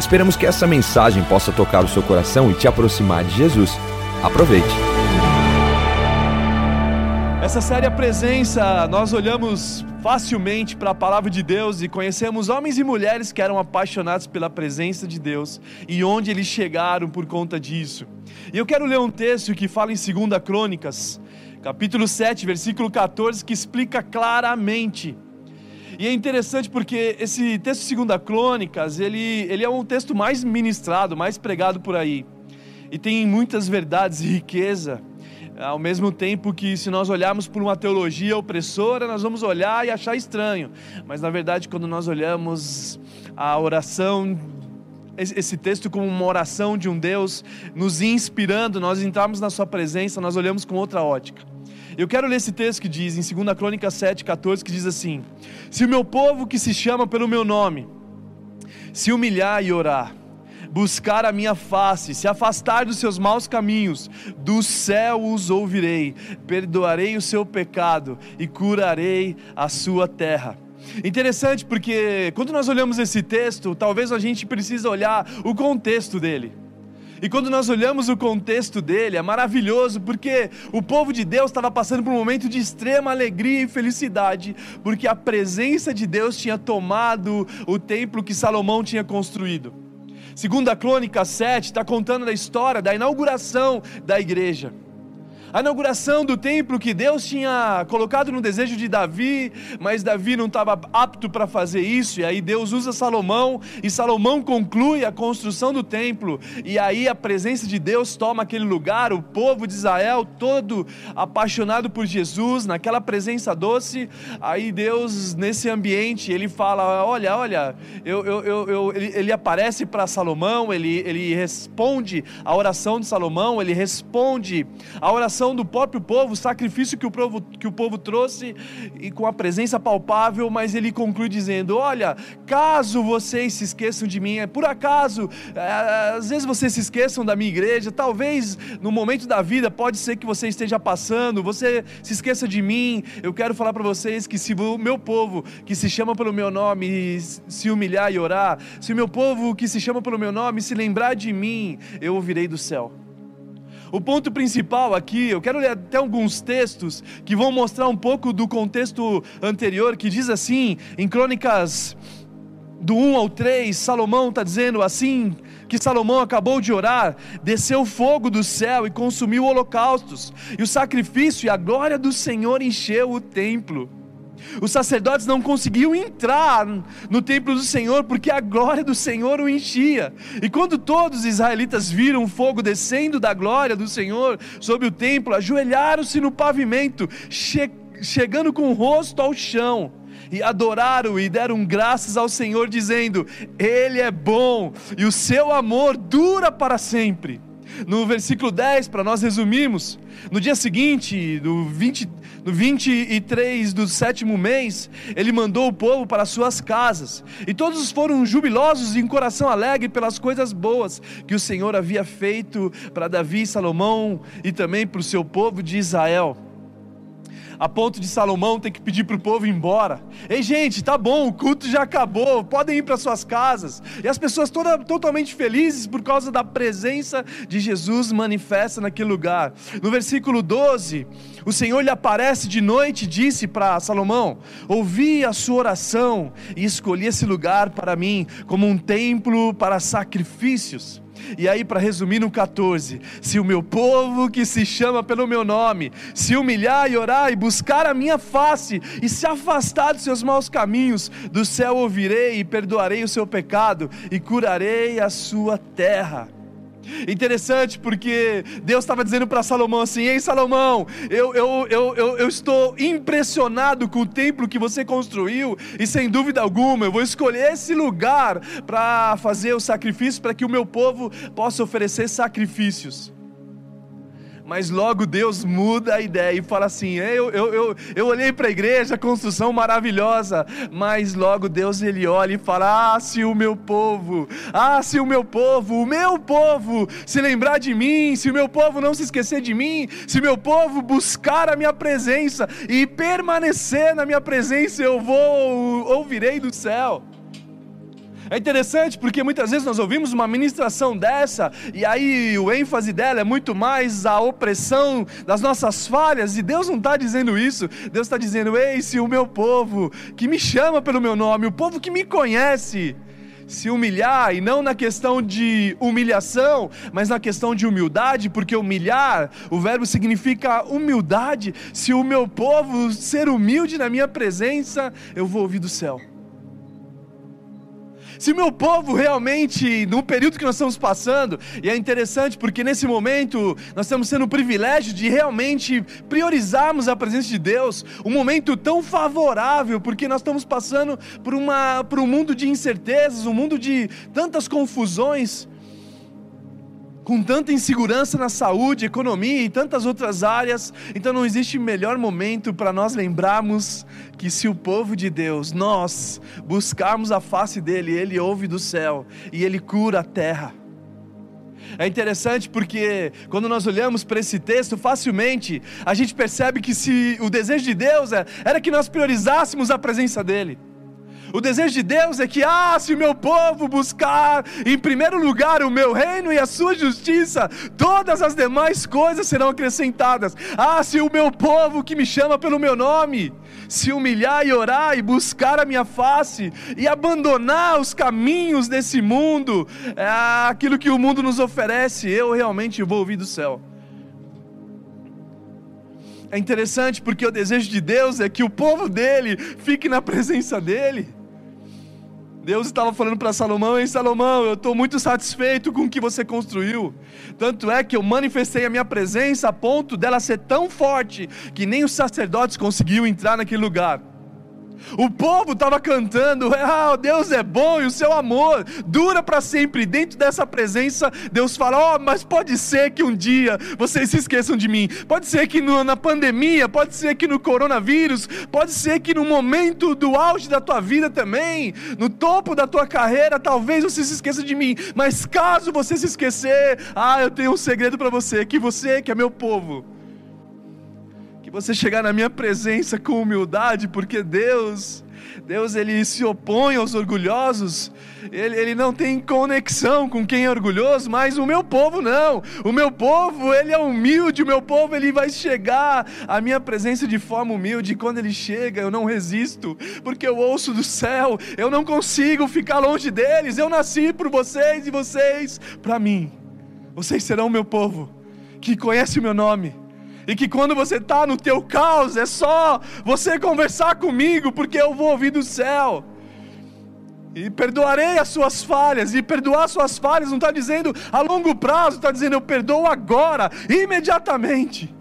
Esperamos que essa mensagem possa tocar o seu coração e te aproximar de Jesus. Aproveite. Essa série A Presença, nós olhamos facilmente para a palavra de Deus e conhecemos homens e mulheres que eram apaixonados pela presença de Deus e onde eles chegaram por conta disso. E eu quero ler um texto que fala em 2 Crônicas, capítulo 7, versículo 14, que explica claramente e é interessante porque esse texto 2 Crônicas, ele, ele é um texto mais ministrado, mais pregado por aí. E tem muitas verdades e riqueza. Ao mesmo tempo que, se nós olharmos por uma teologia opressora, nós vamos olhar e achar estranho. Mas, na verdade, quando nós olhamos a oração esse texto como uma oração de um Deus nos inspirando, nós entramos na Sua presença, nós olhamos com outra ótica. Eu quero ler esse texto que diz, em 2 Crônica 7, 14, que diz assim: Se o meu povo que se chama pelo meu nome, se humilhar e orar, buscar a minha face, se afastar dos seus maus caminhos, do céu os ouvirei, perdoarei o seu pecado e curarei a sua terra. Interessante porque quando nós olhamos esse texto, talvez a gente precise olhar o contexto dele. E quando nós olhamos o contexto dele, é maravilhoso, porque o povo de Deus estava passando por um momento de extrema alegria e felicidade, porque a presença de Deus tinha tomado o templo que Salomão tinha construído. Segunda Crônica 7 está contando a história da inauguração da igreja a inauguração do templo que Deus tinha colocado no desejo de Davi, mas Davi não estava apto para fazer isso, e aí Deus usa Salomão, e Salomão conclui a construção do templo, e aí a presença de Deus toma aquele lugar, o povo de Israel todo apaixonado por Jesus, naquela presença doce, aí Deus, nesse ambiente, ele fala: Olha, olha, eu, eu, eu, eu ele, ele aparece para Salomão, ele, ele responde a oração de Salomão, ele responde a oração do próprio povo, o sacrifício que o povo, que o povo trouxe e com a presença palpável, mas ele conclui dizendo: Olha, caso vocês se esqueçam de mim, é por acaso, é, às vezes vocês se esqueçam da minha igreja, talvez no momento da vida pode ser que você esteja passando, você se esqueça de mim. Eu quero falar para vocês que se o meu povo que se chama pelo meu nome se humilhar e orar, se o meu povo que se chama pelo meu nome se lembrar de mim, eu ouvirei do céu. O ponto principal aqui, eu quero ler até alguns textos que vão mostrar um pouco do contexto anterior, que diz assim, em Crônicas do 1 ao 3, Salomão está dizendo assim: que Salomão acabou de orar, desceu fogo do céu e consumiu holocaustos, e o sacrifício e a glória do Senhor encheu o templo. Os sacerdotes não conseguiam entrar no templo do Senhor porque a glória do Senhor o enchia. E quando todos os israelitas viram o fogo descendo da glória do Senhor sobre o templo, ajoelharam-se no pavimento, che chegando com o rosto ao chão e adoraram e deram graças ao Senhor, dizendo: Ele é bom e o seu amor dura para sempre. No versículo 10, para nós resumirmos, no dia seguinte, no, 20, no 23 do sétimo mês, ele mandou o povo para suas casas, e todos foram jubilosos e em coração alegre pelas coisas boas que o Senhor havia feito para Davi e Salomão e também para o seu povo de Israel a ponto de Salomão ter que pedir para o povo ir embora. Ei, gente, tá bom, o culto já acabou, podem ir para suas casas. E as pessoas toda, totalmente felizes por causa da presença de Jesus manifesta naquele lugar. No versículo 12, o Senhor lhe aparece de noite e disse para Salomão: Ouvi a sua oração e escolhi esse lugar para mim como um templo para sacrifícios. E aí, para resumir no 14: se o meu povo que se chama pelo meu nome se humilhar e orar e buscar a minha face e se afastar dos seus maus caminhos, do céu ouvirei e perdoarei o seu pecado e curarei a sua terra. Interessante porque Deus estava dizendo para Salomão assim: Ei Salomão, eu, eu, eu, eu, eu estou impressionado com o templo que você construiu, e sem dúvida alguma eu vou escolher esse lugar para fazer o sacrifício, para que o meu povo possa oferecer sacrifícios. Mas logo Deus muda a ideia e fala assim: eu, eu, eu, eu olhei para a igreja, construção maravilhosa, mas logo Deus ele olha e fala: Ah, se o meu povo, ah, se o meu povo, o meu povo se lembrar de mim, se o meu povo não se esquecer de mim, se o meu povo buscar a minha presença e permanecer na minha presença, eu vou, ouvirei do céu. É interessante porque muitas vezes nós ouvimos uma ministração dessa e aí o ênfase dela é muito mais a opressão das nossas falhas e Deus não está dizendo isso. Deus está dizendo: Ei, se o meu povo que me chama pelo meu nome, o povo que me conhece, se humilhar, e não na questão de humilhação, mas na questão de humildade, porque humilhar, o verbo significa humildade. Se o meu povo ser humilde na minha presença, eu vou ouvir do céu. Se meu povo realmente, no período que nós estamos passando, e é interessante porque nesse momento nós estamos tendo o privilégio de realmente priorizarmos a presença de Deus, um momento tão favorável, porque nós estamos passando por, uma, por um mundo de incertezas, um mundo de tantas confusões com tanta insegurança na saúde, economia e tantas outras áreas, então não existe melhor momento para nós lembrarmos que se o povo de Deus, nós, buscarmos a face dele, ele ouve do céu e ele cura a terra. É interessante porque quando nós olhamos para esse texto, facilmente a gente percebe que se o desejo de Deus é, era que nós priorizássemos a presença dele. O desejo de Deus é que, ah, se o meu povo buscar em primeiro lugar o meu reino e a sua justiça, todas as demais coisas serão acrescentadas. Ah, se o meu povo que me chama pelo meu nome se humilhar e orar e buscar a minha face e abandonar os caminhos desse mundo, é aquilo que o mundo nos oferece, eu realmente vou ouvir do céu. É interessante porque o desejo de Deus é que o povo dele fique na presença dele. Deus estava falando para Salomão: Ei, Salomão, eu estou muito satisfeito com o que você construiu. Tanto é que eu manifestei a minha presença a ponto dela ser tão forte que nem os sacerdotes conseguiam entrar naquele lugar. O povo estava cantando: Ah, Deus é bom e o seu amor dura para sempre. Dentro dessa presença, Deus fala: Oh, mas pode ser que um dia vocês se esqueçam de mim. Pode ser que no, na pandemia, pode ser que no coronavírus, pode ser que no momento do auge da tua vida também, no topo da tua carreira, talvez você se esqueça de mim. Mas caso você se esquecer, ah, eu tenho um segredo para você: que você, que é meu povo, que você chegar na minha presença com humildade, porque Deus, Deus ele se opõe aos orgulhosos, ele, ele não tem conexão com quem é orgulhoso, mas o meu povo não, o meu povo ele é humilde, o meu povo ele vai chegar à minha presença de forma humilde, e quando ele chega eu não resisto, porque eu ouço do céu, eu não consigo ficar longe deles, eu nasci por vocês e vocês para mim, vocês serão o meu povo, que conhece o meu nome, e que quando você está no teu caos, é só você conversar comigo, porque eu vou ouvir do céu. E perdoarei as suas falhas, e perdoar suas falhas não está dizendo a longo prazo, está dizendo eu perdoo agora, imediatamente.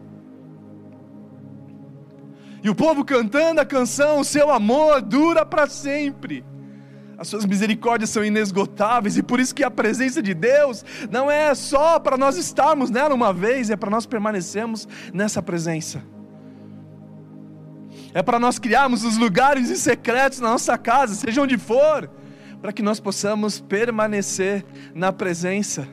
E o povo cantando a canção, o seu amor dura para sempre as suas misericórdias são inesgotáveis e por isso que a presença de Deus não é só para nós estarmos nela uma vez, é para nós permanecermos nessa presença. É para nós criarmos os lugares secretos na nossa casa, seja onde for, para que nós possamos permanecer na presença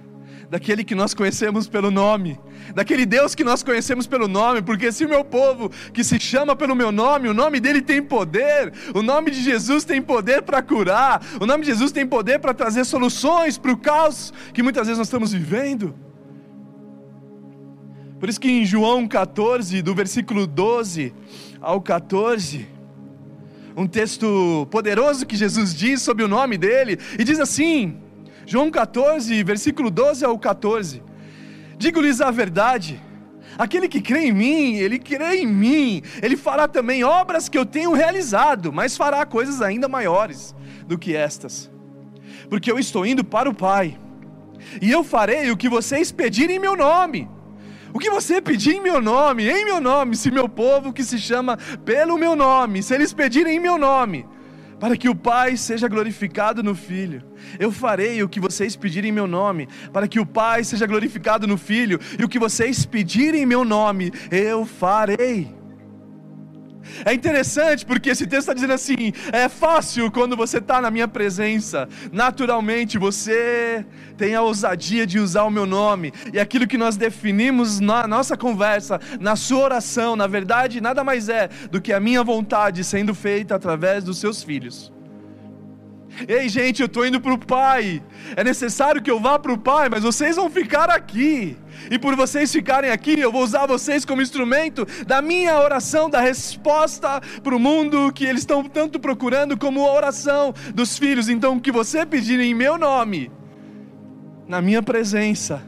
daquele que nós conhecemos pelo nome, daquele Deus que nós conhecemos pelo nome, porque se o meu povo que se chama pelo meu nome, o nome dele tem poder, o nome de Jesus tem poder para curar, o nome de Jesus tem poder para trazer soluções para o caos que muitas vezes nós estamos vivendo. Por isso que em João 14, do versículo 12 ao 14, um texto poderoso que Jesus diz sobre o nome dele, e diz assim: João 14, versículo 12 ao 14. Digo-lhes a verdade, aquele que crê em mim, ele crê em mim, ele fará também obras que eu tenho realizado, mas fará coisas ainda maiores do que estas. Porque eu estou indo para o Pai, e eu farei o que vocês pedirem em meu nome. O que você pedir em meu nome, em meu nome, se meu povo que se chama pelo meu nome, se eles pedirem em meu nome, para que o Pai seja glorificado no Filho. Eu farei o que vocês pedirem em meu nome, para que o Pai seja glorificado no Filho, e o que vocês pedirem em meu nome, eu farei. É interessante porque esse texto está dizendo assim: é fácil quando você está na minha presença, naturalmente você tem a ousadia de usar o meu nome, e aquilo que nós definimos na nossa conversa, na sua oração, na verdade, nada mais é do que a minha vontade sendo feita através dos seus filhos. Ei, gente, eu estou indo para o Pai. É necessário que eu vá para o Pai, mas vocês vão ficar aqui. E por vocês ficarem aqui, eu vou usar vocês como instrumento da minha oração, da resposta para o mundo que eles estão tanto procurando, como a oração dos filhos. Então, o que você pedir em meu nome, na minha presença,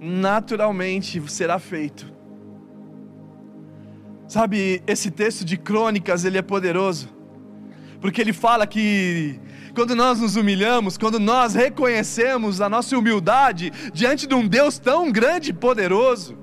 naturalmente será feito. Sabe, esse texto de Crônicas, ele é poderoso, porque ele fala que quando nós nos humilhamos, quando nós reconhecemos a nossa humildade diante de um Deus tão grande e poderoso.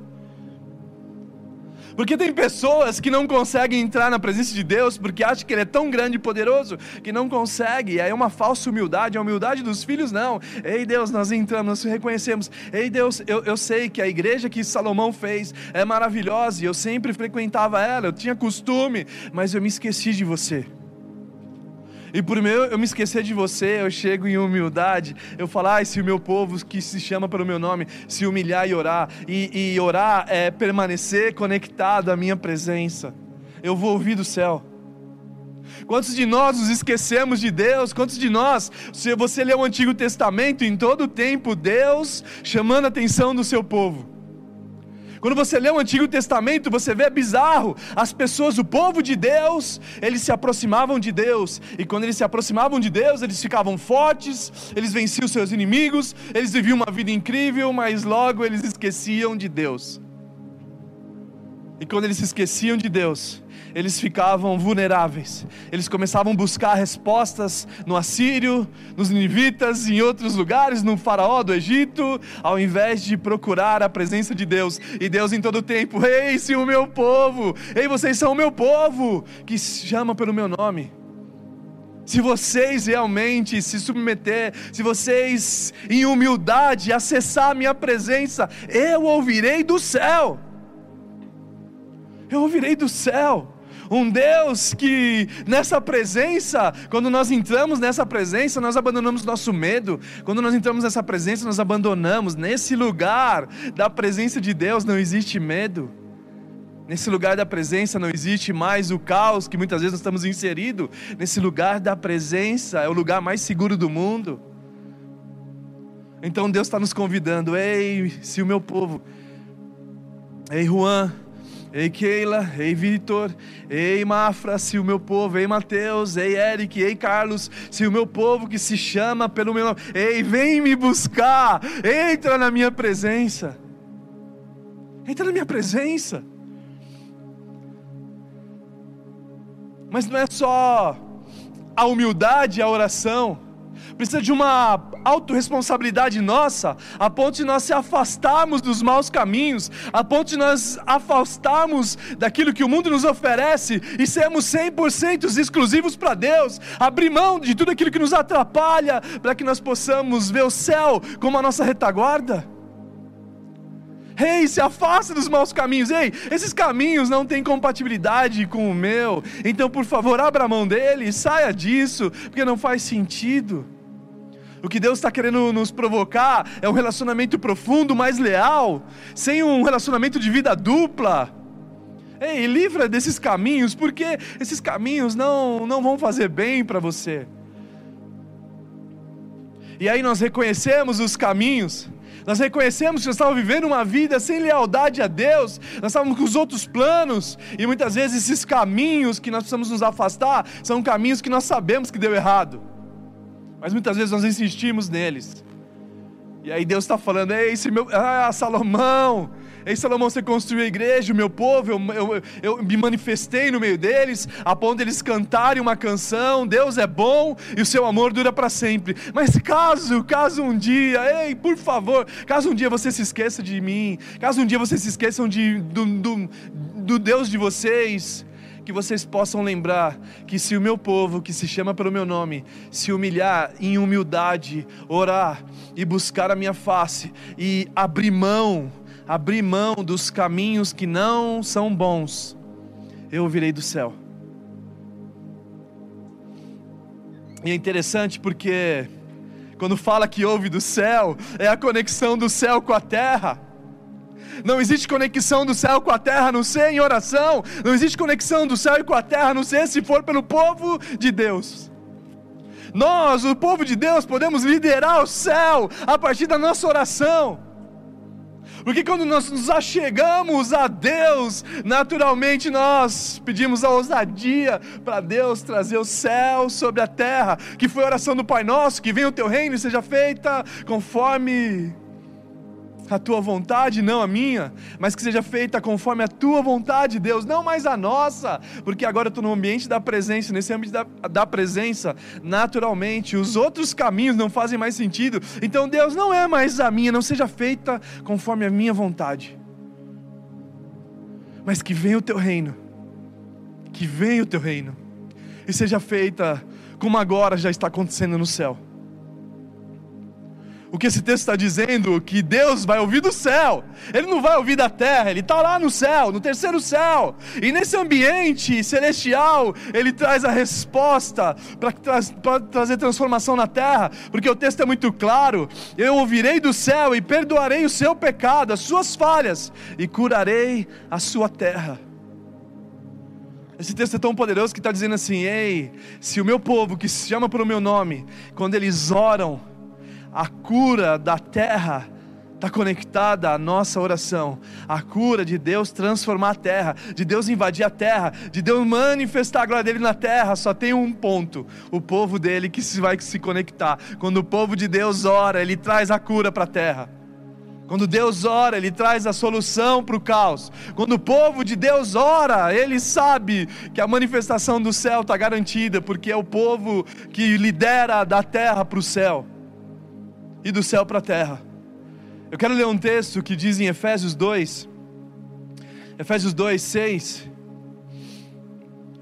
Porque tem pessoas que não conseguem entrar na presença de Deus porque acham que Ele é tão grande e poderoso que não consegue. E aí é uma falsa humildade, a humildade dos filhos não. Ei Deus, nós entramos, nós reconhecemos. Ei Deus, eu, eu sei que a igreja que Salomão fez é maravilhosa e eu sempre frequentava ela, eu tinha costume, mas eu me esqueci de você. E por meu eu me esquecer de você, eu chego em humildade, eu falo, ah, se o meu povo que se chama pelo meu nome se humilhar e orar, e, e orar é permanecer conectado à minha presença, eu vou ouvir do céu. Quantos de nós nos esquecemos de Deus? Quantos de nós, se você lê o Antigo Testamento, em todo o tempo, Deus chamando a atenção do seu povo. Quando você lê o Antigo Testamento, você vê bizarro. As pessoas, o povo de Deus, eles se aproximavam de Deus. E quando eles se aproximavam de Deus, eles ficavam fortes, eles venciam seus inimigos, eles viviam uma vida incrível, mas logo eles esqueciam de Deus. E quando eles se esqueciam de Deus, eles ficavam vulneráveis. Eles começavam a buscar respostas no Assírio, nos Ninivitas, em outros lugares, no Faraó do Egito, ao invés de procurar a presença de Deus. E Deus em todo tempo: Ei, se o meu povo, ei, vocês são o meu povo, que chama pelo meu nome. Se vocês realmente se submeter, se vocês em humildade acessar a minha presença, eu ouvirei do céu. Eu ouvirei do céu um Deus que nessa presença, quando nós entramos nessa presença, nós abandonamos nosso medo. Quando nós entramos nessa presença, nós abandonamos. Nesse lugar da presença de Deus não existe medo. Nesse lugar da presença não existe mais o caos que muitas vezes nós estamos inseridos. Nesse lugar da presença é o lugar mais seguro do mundo. Então Deus está nos convidando, ei, se o meu povo, ei Juan, Ei Keila, ei Vitor, ei Mafra, se o meu povo, ei Mateus, ei Eric, ei Carlos, se o meu povo que se chama pelo meu nome, ei, vem me buscar, entra na minha presença, entra na minha presença. Mas não é só a humildade, a oração, precisa de uma autorresponsabilidade nossa, a ponto de nós se afastarmos dos maus caminhos, a ponto de nós afastarmos daquilo que o mundo nos oferece e sermos 100% exclusivos para Deus, abrir mão de tudo aquilo que nos atrapalha, para que nós possamos ver o céu como a nossa retaguarda. Ei, hey, se afasta dos maus caminhos. Ei, esses caminhos não têm compatibilidade com o meu. Então, por favor, abra a mão dele, saia disso, porque não faz sentido. O que Deus está querendo nos provocar é um relacionamento profundo, mais leal, sem um relacionamento de vida dupla. Ei, livra desses caminhos, porque esses caminhos não, não vão fazer bem para você. E aí nós reconhecemos os caminhos, nós reconhecemos que nós estávamos vivendo uma vida sem lealdade a Deus, nós estávamos com os outros planos, e muitas vezes esses caminhos que nós precisamos nos afastar são caminhos que nós sabemos que deu errado mas muitas vezes nós insistimos neles. E aí Deus está falando: Ei, esse meu, ah, Salomão, ei, Salomão, você construiu a igreja, o meu povo, eu, eu, eu me manifestei no meio deles, a ponto deles cantarem uma canção: Deus é bom e o seu amor dura para sempre. Mas caso, caso um dia, ei, por favor, caso um dia você se esqueça de mim, caso um dia vocês se esqueçam de, do, do, do Deus de vocês, que vocês possam lembrar que se o meu povo, que se chama pelo meu nome, se humilhar em humildade, orar e buscar a minha face e abrir mão, abrir mão dos caminhos que não são bons, eu ouvirei do céu. E é interessante porque quando fala que ouve do céu, é a conexão do céu com a terra. Não existe conexão do céu com a terra, não ser em oração. Não existe conexão do céu e com a terra, não ser se for pelo povo de Deus. Nós, o povo de Deus, podemos liderar o céu a partir da nossa oração. Porque quando nós nos achegamos a Deus, naturalmente nós pedimos a ousadia para Deus trazer o céu sobre a terra, que foi a oração do Pai Nosso, que venha o teu reino e seja feita conforme a tua vontade, não a minha, mas que seja feita conforme a tua vontade, Deus, não mais a nossa, porque agora eu estou no ambiente da presença, nesse ambiente da, da presença, naturalmente, os outros caminhos não fazem mais sentido, então Deus não é mais a minha, não seja feita conforme a minha vontade, mas que venha o teu reino, que venha o teu reino, e seja feita como agora já está acontecendo no céu o que esse texto está dizendo, que Deus vai ouvir do céu, Ele não vai ouvir da terra, Ele está lá no céu, no terceiro céu, e nesse ambiente celestial, Ele traz a resposta para tra trazer transformação na terra, porque o texto é muito claro: eu ouvirei do céu e perdoarei o seu pecado, as suas falhas, e curarei a sua terra. Esse texto é tão poderoso que está dizendo assim: ei, se o meu povo que se chama pelo meu nome, quando eles oram, a cura da terra está conectada à nossa oração. A cura de Deus transformar a terra, de Deus invadir a terra, de Deus manifestar a glória dele na terra, só tem um ponto: o povo dele que se vai se conectar. Quando o povo de Deus ora, ele traz a cura para a terra. Quando Deus ora, Ele traz a solução para o caos. Quando o povo de Deus ora, ele sabe que a manifestação do céu está garantida, porque é o povo que lidera da terra para o céu e do céu para a terra. Eu quero ler um texto que diz em Efésios 2, Efésios 2, 6.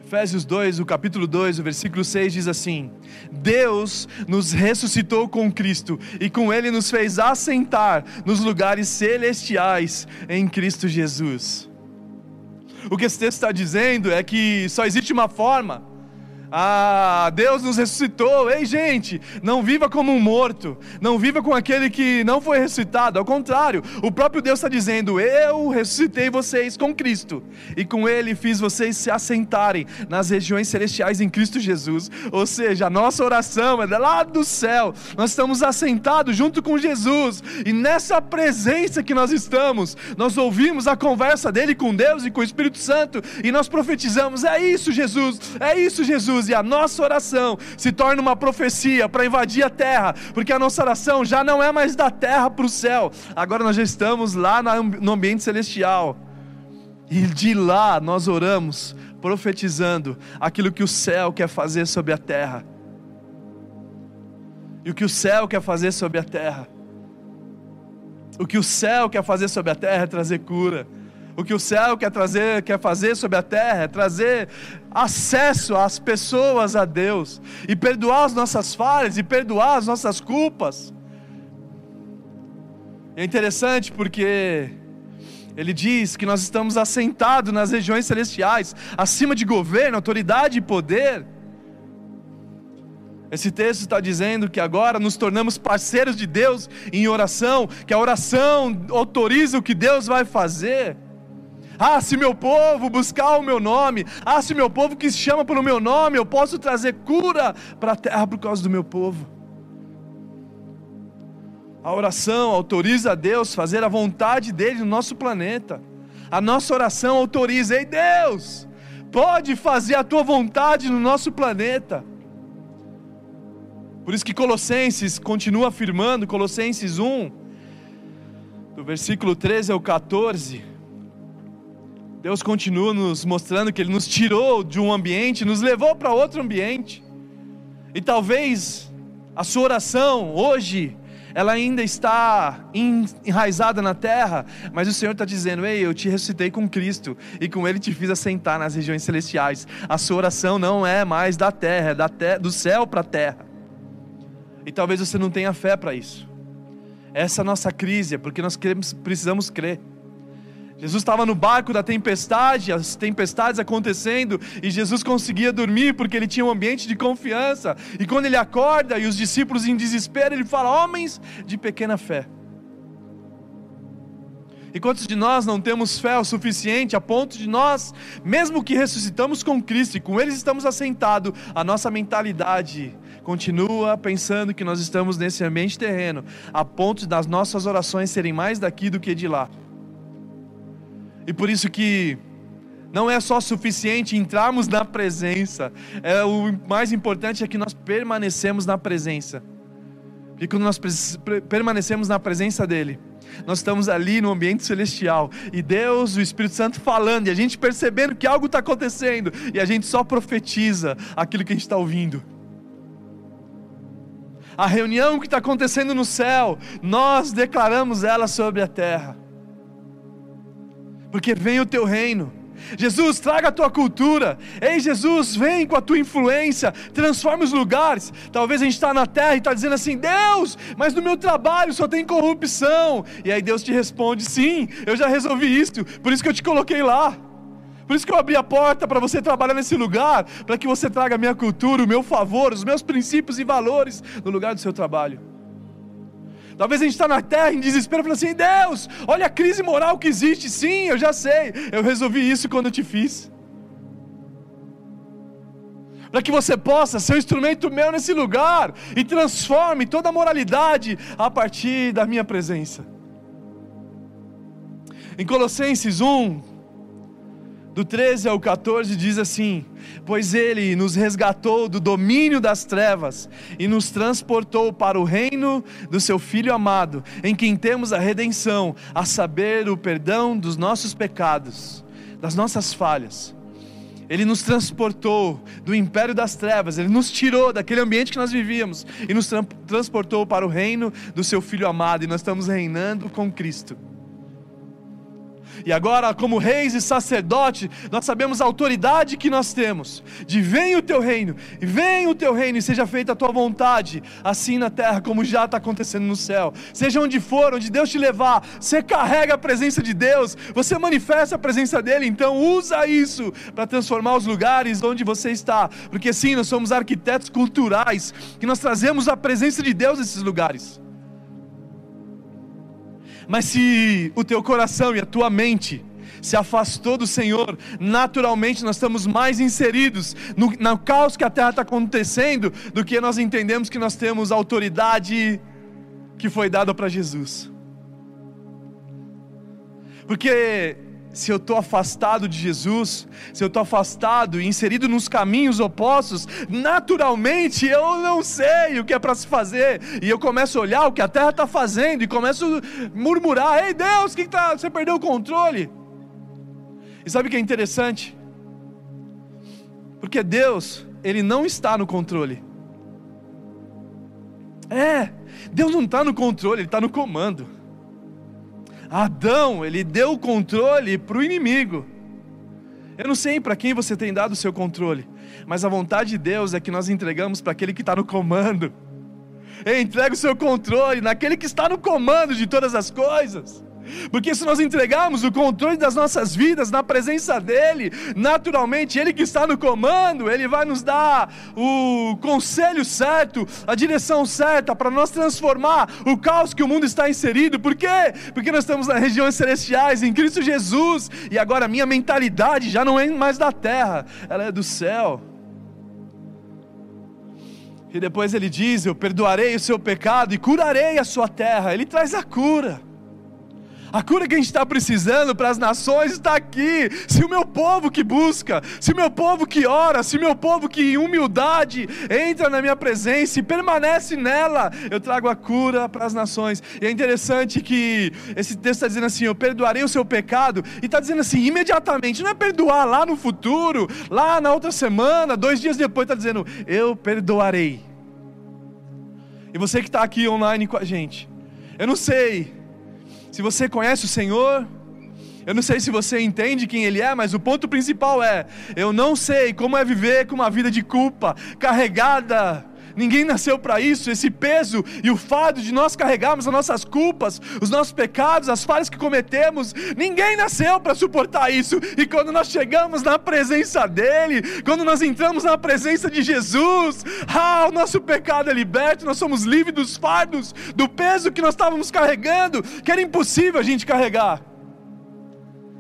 Efésios 2, o capítulo 2, o versículo 6 diz assim: Deus nos ressuscitou com Cristo e com Ele nos fez assentar nos lugares celestiais em Cristo Jesus. O que esse texto está dizendo é que só existe uma forma ah, Deus nos ressuscitou. Ei, gente, não viva como um morto. Não viva com aquele que não foi ressuscitado. Ao contrário, o próprio Deus está dizendo: Eu ressuscitei vocês com Cristo. E com Ele fiz vocês se assentarem nas regiões celestiais em Cristo Jesus. Ou seja, a nossa oração é lá do céu. Nós estamos assentados junto com Jesus. E nessa presença que nós estamos, nós ouvimos a conversa dele com Deus e com o Espírito Santo. E nós profetizamos: É isso, Jesus. É isso, Jesus Jesus e a nossa oração se torna uma profecia para invadir a terra, porque a nossa oração já não é mais da terra para o céu, agora nós já estamos lá no ambiente celestial. E de lá nós oramos, profetizando aquilo que o céu quer fazer sobre a terra. E o que o céu quer fazer sobre a terra. O que o céu quer fazer sobre a terra é trazer cura. O que o céu quer trazer, quer fazer sobre a terra é trazer acesso às pessoas a Deus e perdoar as nossas falhas e perdoar as nossas culpas. É interessante porque ele diz que nós estamos assentados nas regiões celestiais, acima de governo, autoridade e poder. Esse texto está dizendo que agora nos tornamos parceiros de Deus em oração, que a oração autoriza o que Deus vai fazer. Ah, se meu povo buscar o meu nome, ah, se meu povo que se chama pelo meu nome, eu posso trazer cura para a terra por causa do meu povo. A oração autoriza a Deus fazer a vontade dele no nosso planeta. A nossa oração autoriza, ei Deus, pode fazer a tua vontade no nosso planeta. Por isso que Colossenses continua afirmando, Colossenses 1, do versículo 13 ao 14, Deus continua nos mostrando que Ele nos tirou de um ambiente, nos levou para outro ambiente. E talvez a sua oração hoje ela ainda está enraizada na terra, mas o Senhor está dizendo: Ei, eu te ressuscitei com Cristo e com Ele te fiz assentar nas regiões celestiais. A sua oração não é mais da terra, é da do céu para a terra. E talvez você não tenha fé para isso. Essa é a nossa crise é porque nós queremos, precisamos crer. Jesus estava no barco da tempestade, as tempestades acontecendo, e Jesus conseguia dormir porque ele tinha um ambiente de confiança. E quando ele acorda e os discípulos em desespero, ele fala: Homens de pequena fé. E quantos de nós não temos fé o suficiente a ponto de nós, mesmo que ressuscitamos com Cristo e com eles estamos assentados, a nossa mentalidade continua pensando que nós estamos nesse ambiente terreno, a ponto das nossas orações serem mais daqui do que de lá. E por isso que não é só suficiente entrarmos na presença, é o mais importante é que nós permanecemos na presença. E quando nós permanecemos na presença dele, nós estamos ali no ambiente celestial e Deus, o Espírito Santo falando, e a gente percebendo que algo está acontecendo, e a gente só profetiza aquilo que a gente está ouvindo. A reunião que está acontecendo no céu, nós declaramos ela sobre a terra porque vem o teu reino. Jesus, traga a tua cultura. Ei, Jesus, vem com a tua influência, transforma os lugares. Talvez a gente está na terra e está dizendo assim: Deus, mas no meu trabalho só tem corrupção. E aí Deus te responde: Sim, eu já resolvi isso, por isso que eu te coloquei lá. Por isso que eu abri a porta para você trabalhar nesse lugar, para que você traga a minha cultura, o meu favor, os meus princípios e valores no lugar do seu trabalho. Talvez a gente está na terra em desespero, falando assim: Deus, olha a crise moral que existe. Sim, eu já sei, eu resolvi isso quando eu te fiz. Para que você possa ser um instrumento meu nesse lugar e transforme toda a moralidade a partir da minha presença. Em Colossenses 1, do 13 ao 14, diz assim: Pois ele nos resgatou do domínio das trevas e nos transportou para o reino do seu Filho amado, em quem temos a redenção, a saber, o perdão dos nossos pecados, das nossas falhas. Ele nos transportou do império das trevas, ele nos tirou daquele ambiente que nós vivíamos e nos tra transportou para o reino do seu Filho amado, e nós estamos reinando com Cristo. E agora, como reis e sacerdotes, nós sabemos a autoridade que nós temos. De vem o teu reino, vem o teu reino, e seja feita a tua vontade, assim na terra como já está acontecendo no céu. Seja onde for, onde Deus te levar, você carrega a presença de Deus, você manifesta a presença dele, então usa isso para transformar os lugares onde você está. Porque sim, nós somos arquitetos culturais, que nós trazemos a presença de Deus nesses lugares. Mas se o teu coração e a tua mente se afastou do Senhor, naturalmente nós estamos mais inseridos no, no caos que a terra está acontecendo do que nós entendemos que nós temos a autoridade que foi dada para Jesus. Porque se eu estou afastado de Jesus, se eu estou afastado e inserido nos caminhos opostos, naturalmente eu não sei o que é para se fazer, e eu começo a olhar o que a terra está fazendo, e começo a murmurar: Ei Deus, que, que tá? você perdeu o controle. E sabe o que é interessante? Porque Deus, Ele não está no controle. É, Deus não está no controle, Ele está no comando. Adão, ele deu o controle para o inimigo. Eu não sei para quem você tem dado o seu controle, mas a vontade de Deus é que nós entregamos para aquele que está no comando. Entrega o seu controle naquele que está no comando de todas as coisas. Porque se nós entregarmos o controle das nossas vidas na presença dEle, naturalmente Ele que está no comando, Ele vai nos dar o conselho certo, a direção certa para nós transformar o caos que o mundo está inserido. Por quê? Porque nós estamos nas regiões celestiais, em Cristo Jesus, e agora a minha mentalidade já não é mais da terra, ela é do céu. E depois ele diz: Eu perdoarei o seu pecado e curarei a sua terra. Ele traz a cura. A cura que a gente está precisando para as nações está aqui. Se o meu povo que busca, se o meu povo que ora, se o meu povo que em humildade entra na minha presença e permanece nela, eu trago a cura para as nações. E é interessante que esse texto está dizendo assim: Eu perdoarei o seu pecado, e está dizendo assim, imediatamente, não é perdoar lá no futuro, lá na outra semana, dois dias depois, está dizendo: Eu perdoarei. E você que está aqui online com a gente, eu não sei se você conhece o Senhor, eu não sei se você entende quem Ele é, mas o ponto principal é: eu não sei como é viver com uma vida de culpa, carregada Ninguém nasceu para isso. Esse peso e o fardo de nós carregarmos as nossas culpas, os nossos pecados, as falhas que cometemos, ninguém nasceu para suportar isso. E quando nós chegamos na presença dEle, quando nós entramos na presença de Jesus, ah, o nosso pecado é liberto, nós somos livres dos fardos, do peso que nós estávamos carregando, que era impossível a gente carregar.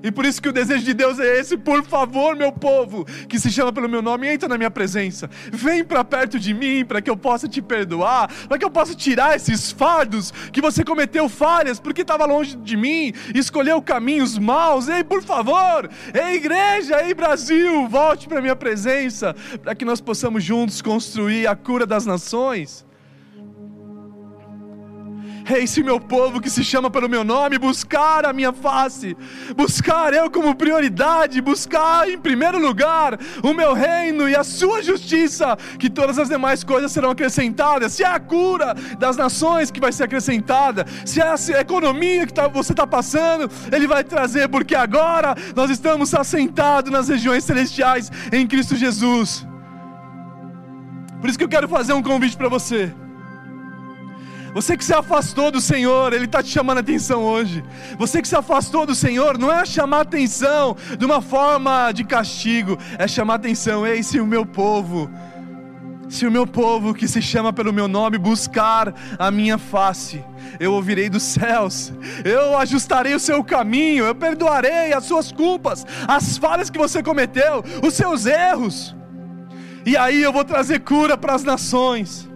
E por isso que o desejo de Deus é esse: por favor, meu povo, que se chama pelo meu nome, entra na minha presença. Vem para perto de mim para que eu possa te perdoar, para que eu possa tirar esses fardos que você cometeu falhas porque estava longe de mim, escolheu caminhos maus. Ei, por favor, ei, igreja, ei, Brasil, volte para minha presença, para que nós possamos juntos construir a cura das nações. Ei, se meu povo que se chama pelo meu nome buscar a minha face, buscar eu como prioridade, buscar em primeiro lugar o meu reino e a sua justiça, que todas as demais coisas serão acrescentadas. Se é a cura das nações que vai ser acrescentada, se é a economia que tá, você está passando, Ele vai trazer, porque agora nós estamos assentados nas regiões celestiais em Cristo Jesus. Por isso que eu quero fazer um convite para você. Você que se afastou do Senhor, Ele está te chamando a atenção hoje. Você que se afastou do Senhor, não é chamar atenção de uma forma de castigo, é chamar atenção. Ei, se o meu povo, se o meu povo que se chama pelo meu nome buscar a minha face, eu ouvirei dos céus, eu ajustarei o seu caminho, eu perdoarei as suas culpas, as falhas que você cometeu, os seus erros, e aí eu vou trazer cura para as nações.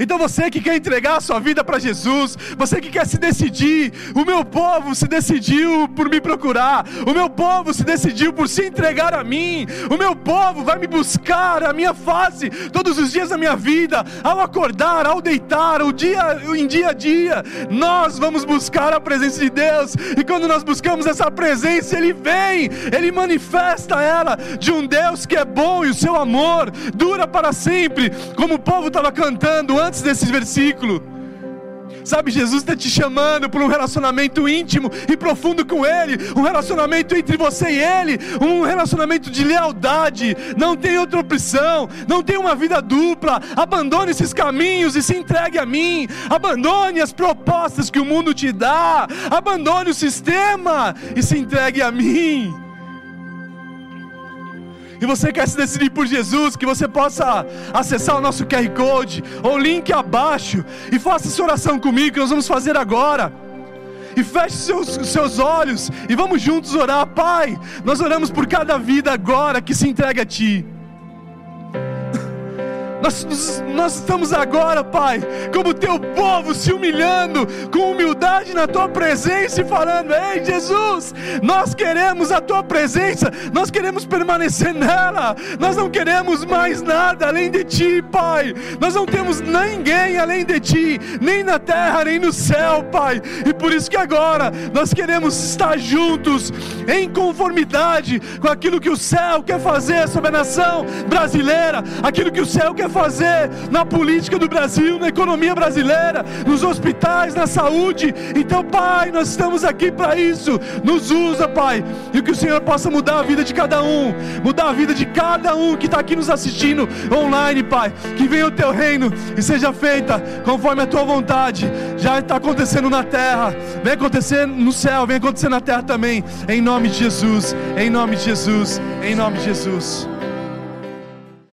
Então você que quer entregar a sua vida para Jesus, você que quer se decidir, o meu povo se decidiu por me procurar, o meu povo se decidiu por se entregar a mim, o meu povo vai me buscar a minha face todos os dias da minha vida, ao acordar, ao deitar, o dia em dia a dia, nós vamos buscar a presença de Deus, e quando nós buscamos essa presença, Ele vem, Ele manifesta ela de um Deus que é bom e o seu amor dura para sempre, como o povo estava cantando antes desse versículo. Sabe, Jesus está te chamando para um relacionamento íntimo e profundo com Ele, um relacionamento entre você e Ele, um relacionamento de lealdade. Não tem outra opção, não tem uma vida dupla. Abandone esses caminhos e se entregue a mim. Abandone as propostas que o mundo te dá. Abandone o sistema e se entregue a mim e você quer se decidir por Jesus, que você possa acessar o nosso QR Code ou link abaixo e faça essa oração comigo que nós vamos fazer agora. E feche seus, seus olhos e vamos juntos orar, Pai. Nós oramos por cada vida agora que se entrega a Ti. Nós, nós estamos agora, Pai, como teu povo, se humilhando com humildade na tua presença e falando: Ei, Jesus, nós queremos a tua presença, nós queremos permanecer nela, nós não queremos mais nada além de ti, Pai. Nós não temos ninguém além de ti, nem na terra, nem no céu, Pai. E por isso que agora nós queremos estar juntos, em conformidade com aquilo que o céu quer fazer sobre a nação brasileira, aquilo que o céu quer fazer na política do Brasil, na economia brasileira, nos hospitais, na saúde. Então, Pai, nós estamos aqui para isso. Nos usa, Pai, e que o Senhor possa mudar a vida de cada um, mudar a vida de cada um que está aqui nos assistindo online, Pai. Que venha o teu reino e seja feita conforme a tua vontade. Já está acontecendo na terra, vem acontecer no céu, vem acontecer na terra também. Em nome de Jesus, em nome de Jesus, em nome de Jesus.